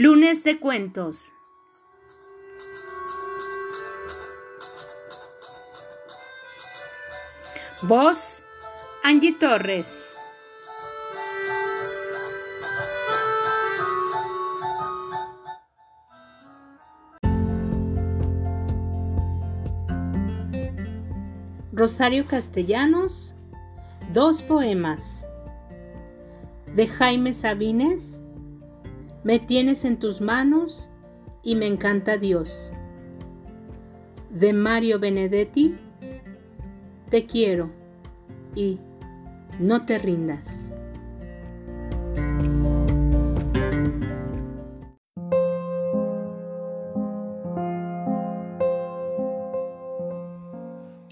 Lunes de cuentos. Voz Angie Torres. Rosario Castellanos. Dos poemas. De Jaime Sabines me tienes en tus manos y me encanta Dios. De Mario Benedetti, te quiero y no te rindas.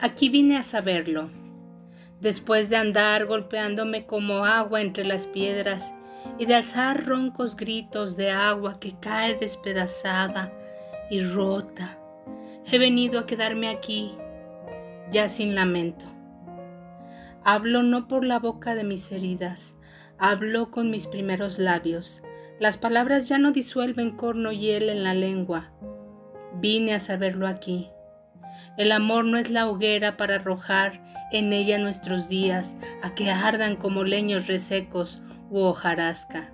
Aquí vine a saberlo, después de andar golpeándome como agua entre las piedras y de alzar roncos gritos de agua que cae despedazada y rota. He venido a quedarme aquí, ya sin lamento. Hablo no por la boca de mis heridas, hablo con mis primeros labios. Las palabras ya no disuelven corno y hiel en la lengua. Vine a saberlo aquí. El amor no es la hoguera para arrojar en ella nuestros días a que ardan como leños resecos u hojarasca.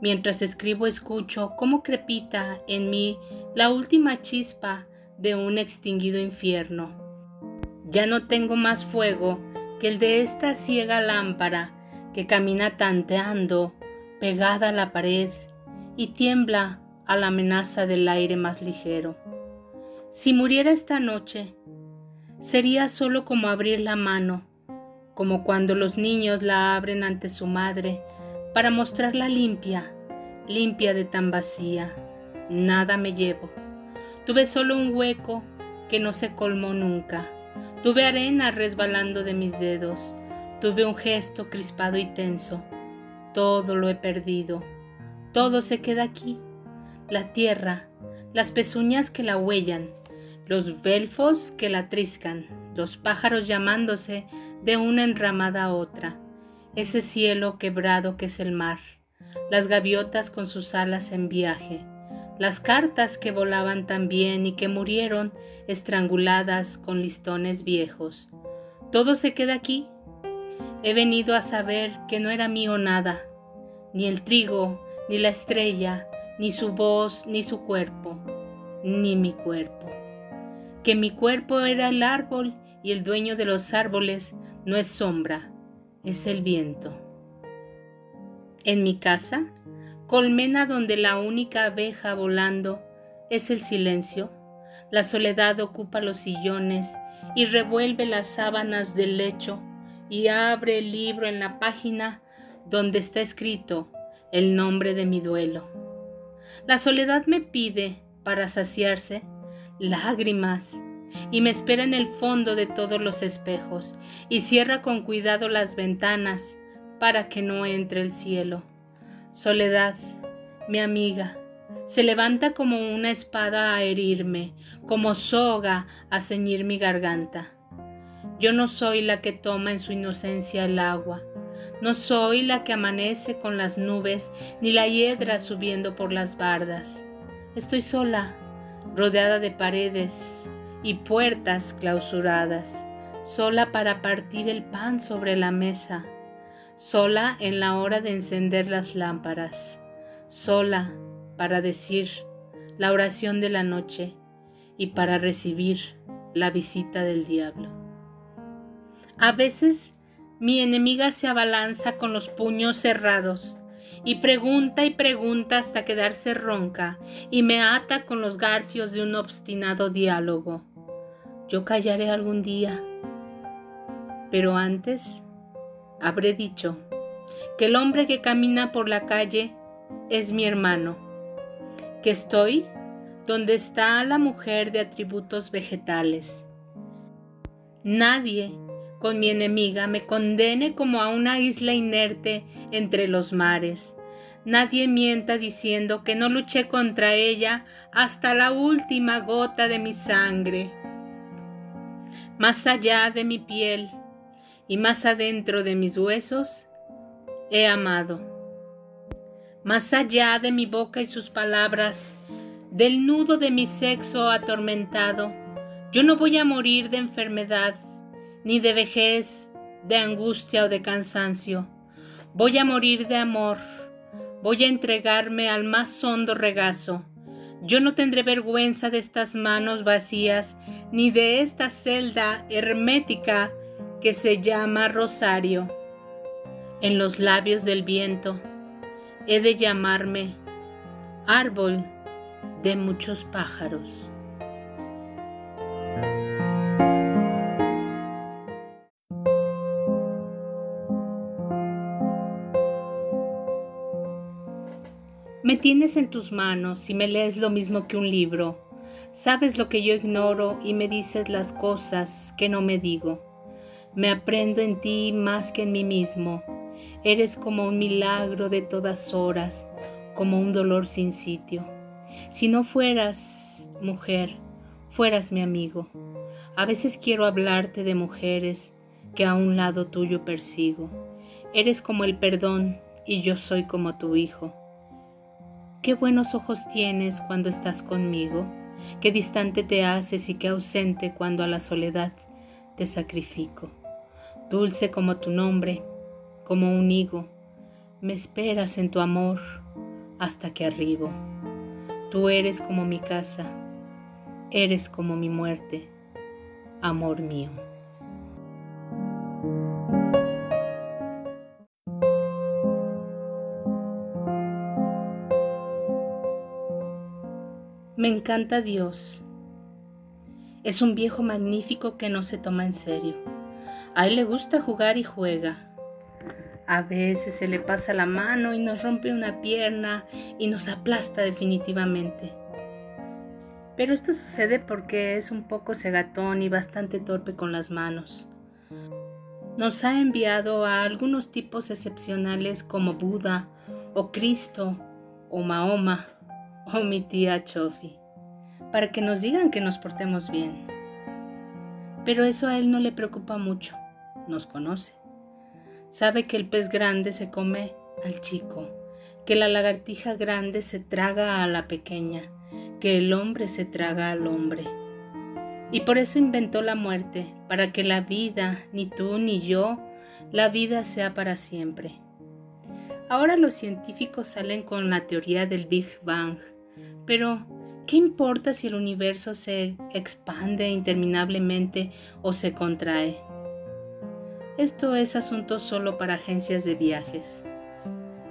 Mientras escribo escucho cómo crepita en mí la última chispa de un extinguido infierno. Ya no tengo más fuego que el de esta ciega lámpara que camina tanteando, pegada a la pared, y tiembla a la amenaza del aire más ligero. Si muriera esta noche, sería solo como abrir la mano, como cuando los niños la abren ante su madre para mostrarla limpia, limpia de tan vacía. Nada me llevo. Tuve solo un hueco que no se colmó nunca. Tuve arena resbalando de mis dedos. Tuve un gesto crispado y tenso. Todo lo he perdido. Todo se queda aquí. La tierra, las pezuñas que la huellan, los belfos que la triscan, los pájaros llamándose de una enramada a otra ese cielo quebrado que es el mar, las gaviotas con sus alas en viaje, las cartas que volaban también y que murieron estranguladas con listones viejos. Todo se queda aquí. He venido a saber que no era mío nada, ni el trigo, ni la estrella, ni su voz, ni su cuerpo, ni mi cuerpo. Que mi cuerpo era el árbol y el dueño de los árboles no es sombra, es el viento. En mi casa, colmena donde la única abeja volando es el silencio, la soledad ocupa los sillones y revuelve las sábanas del lecho y abre el libro en la página donde está escrito el nombre de mi duelo. La soledad me pide, para saciarse, lágrimas y me espera en el fondo de todos los espejos y cierra con cuidado las ventanas para que no entre el cielo. Soledad, mi amiga, se levanta como una espada a herirme, como soga a ceñir mi garganta. Yo no soy la que toma en su inocencia el agua, no soy la que amanece con las nubes, ni la hiedra subiendo por las bardas. Estoy sola, rodeada de paredes, y puertas clausuradas, sola para partir el pan sobre la mesa, sola en la hora de encender las lámparas, sola para decir la oración de la noche y para recibir la visita del diablo. A veces mi enemiga se abalanza con los puños cerrados y pregunta y pregunta hasta quedarse ronca y me ata con los garfios de un obstinado diálogo. Yo callaré algún día, pero antes habré dicho que el hombre que camina por la calle es mi hermano, que estoy donde está la mujer de atributos vegetales. Nadie con mi enemiga me condene como a una isla inerte entre los mares. Nadie mienta diciendo que no luché contra ella hasta la última gota de mi sangre. Más allá de mi piel y más adentro de mis huesos, he amado. más allá de mi boca y sus palabras, del nudo de mi sexo atormentado. Yo no voy a morir de enfermedad, ni de vejez, de angustia o de cansancio. Voy a morir de amor. Voy a entregarme al más hondo regazo. Yo no tendré vergüenza de estas manos vacías, ni de esta celda hermética que se llama rosario. En los labios del viento he de llamarme árbol de muchos pájaros. Tienes en tus manos y me lees lo mismo que un libro. Sabes lo que yo ignoro y me dices las cosas que no me digo. Me aprendo en ti más que en mí mismo Eres como un milagro de todas horas, como un dolor sin sitio. Si no fueras mujer, fueras mi amigo. A veces quiero hablarte de mujeres que a un lado tuyo persigo. Eres como el perdón y yo soy como tu hijo. Qué buenos ojos tienes cuando estás conmigo, qué distante te haces y qué ausente cuando a la soledad te sacrifico. Dulce como tu nombre, como un higo, me esperas en tu amor hasta que arribo. Tú eres como mi casa, eres como mi muerte, amor mío. Me encanta Dios. Es un viejo magnífico que no se toma en serio. A él le gusta jugar y juega a veces se le pasa la mano y nos rompe una pierna y nos aplasta definitivamente. Pero esto sucede porque es un poco cegatón y bastante torpe con las manos. Nos ha enviado a algunos tipos excepcionales como Buda o Cristo o Mahoma o mi tía Chofi, para que nos digan que nos portemos bien. Pero eso a él no le preocupa mucho, nos conoce. Sabe que el pez grande se come al chico, que la lagartija grande se traga a la pequeña, que el hombre se traga al hombre. Y por eso inventó la muerte, para que la vida, ni tú ni yo, la vida sea para siempre. Ahora los científicos salen con la teoría del Big Bang, pero ¿qué importa si el universo se expande interminablemente o se contrae? Esto es asunto solo para agencias de viajes.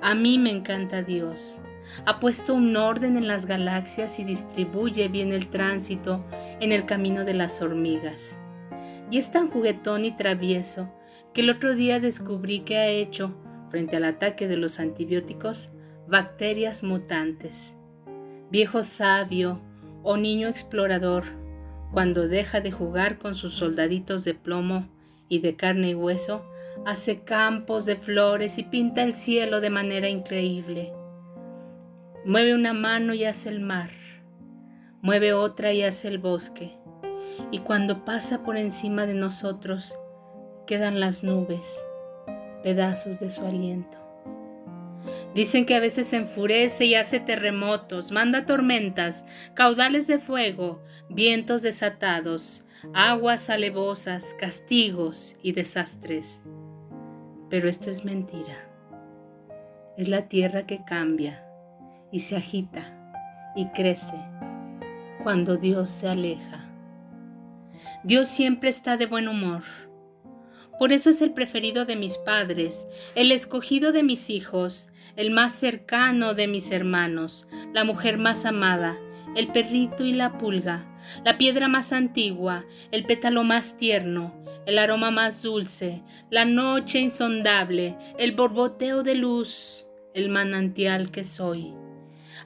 A mí me encanta Dios. Ha puesto un orden en las galaxias y distribuye bien el tránsito en el camino de las hormigas. Y es tan juguetón y travieso que el otro día descubrí que ha hecho, frente al ataque de los antibióticos, bacterias mutantes. Viejo sabio o niño explorador, cuando deja de jugar con sus soldaditos de plomo, y de carne y hueso, hace campos de flores y pinta el cielo de manera increíble. Mueve una mano y hace el mar, mueve otra y hace el bosque, y cuando pasa por encima de nosotros, quedan las nubes, pedazos de su aliento. Dicen que a veces se enfurece y hace terremotos, manda tormentas, caudales de fuego, vientos desatados, aguas alevosas, castigos y desastres. Pero esto es mentira. Es la tierra que cambia y se agita y crece cuando Dios se aleja. Dios siempre está de buen humor. Por eso es el preferido de mis padres, el escogido de mis hijos, el más cercano de mis hermanos, la mujer más amada, el perrito y la pulga, la piedra más antigua, el pétalo más tierno, el aroma más dulce, la noche insondable, el borboteo de luz, el manantial que soy.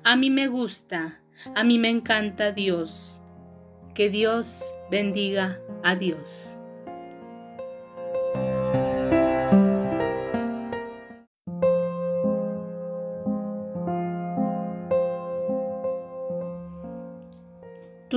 A mí me gusta, a mí me encanta Dios. Que Dios bendiga a Dios.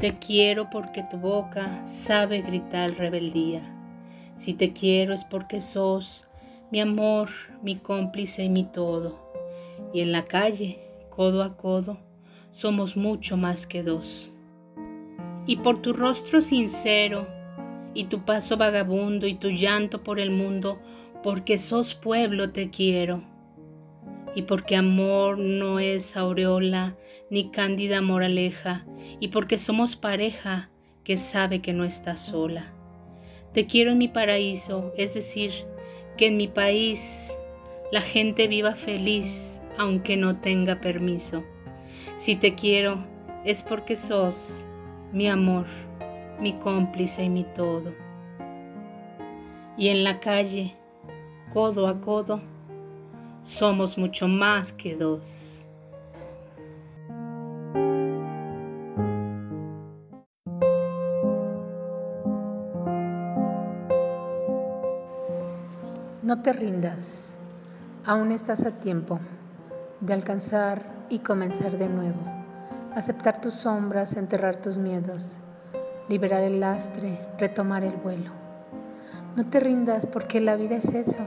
Te quiero porque tu boca sabe gritar rebeldía. Si te quiero es porque sos mi amor, mi cómplice y mi todo. Y en la calle, codo a codo, somos mucho más que dos. Y por tu rostro sincero, y tu paso vagabundo, y tu llanto por el mundo, porque sos pueblo te quiero. Y porque amor no es aureola, ni cándida moraleja, y porque somos pareja que sabe que no está sola. Te quiero en mi paraíso, es decir, que en mi país la gente viva feliz aunque no tenga permiso. Si te quiero es porque sos mi amor, mi cómplice y mi todo. Y en la calle, codo a codo, somos mucho más que dos. No te rindas, aún estás a tiempo de alcanzar y comenzar de nuevo, aceptar tus sombras, enterrar tus miedos, liberar el lastre, retomar el vuelo. No te rindas porque la vida es eso,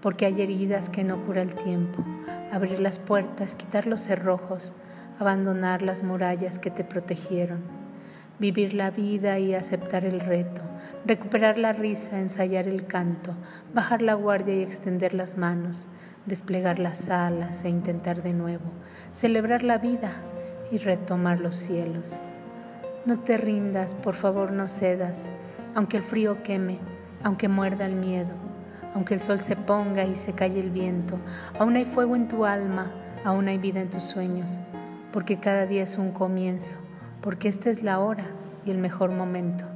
porque hay heridas que no cura el tiempo, abrir las puertas, quitar los cerrojos, abandonar las murallas que te protegieron, vivir la vida y aceptar el reto, recuperar la risa, ensayar el canto, bajar la guardia y extender las manos, desplegar las alas e intentar de nuevo, celebrar la vida y retomar los cielos. No te rindas, por favor no cedas, aunque el frío queme, aunque muerda el miedo, aunque el sol se ponga y se calle el viento, aún hay fuego en tu alma, aún hay vida en tus sueños, porque cada día es un comienzo, porque esta es la hora y el mejor momento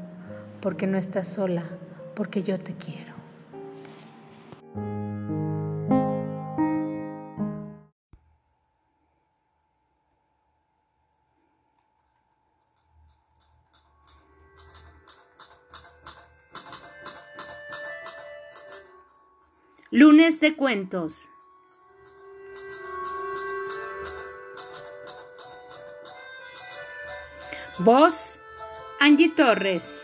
porque no estás sola, porque yo te quiero. Lunes de cuentos. Voz Angie Torres.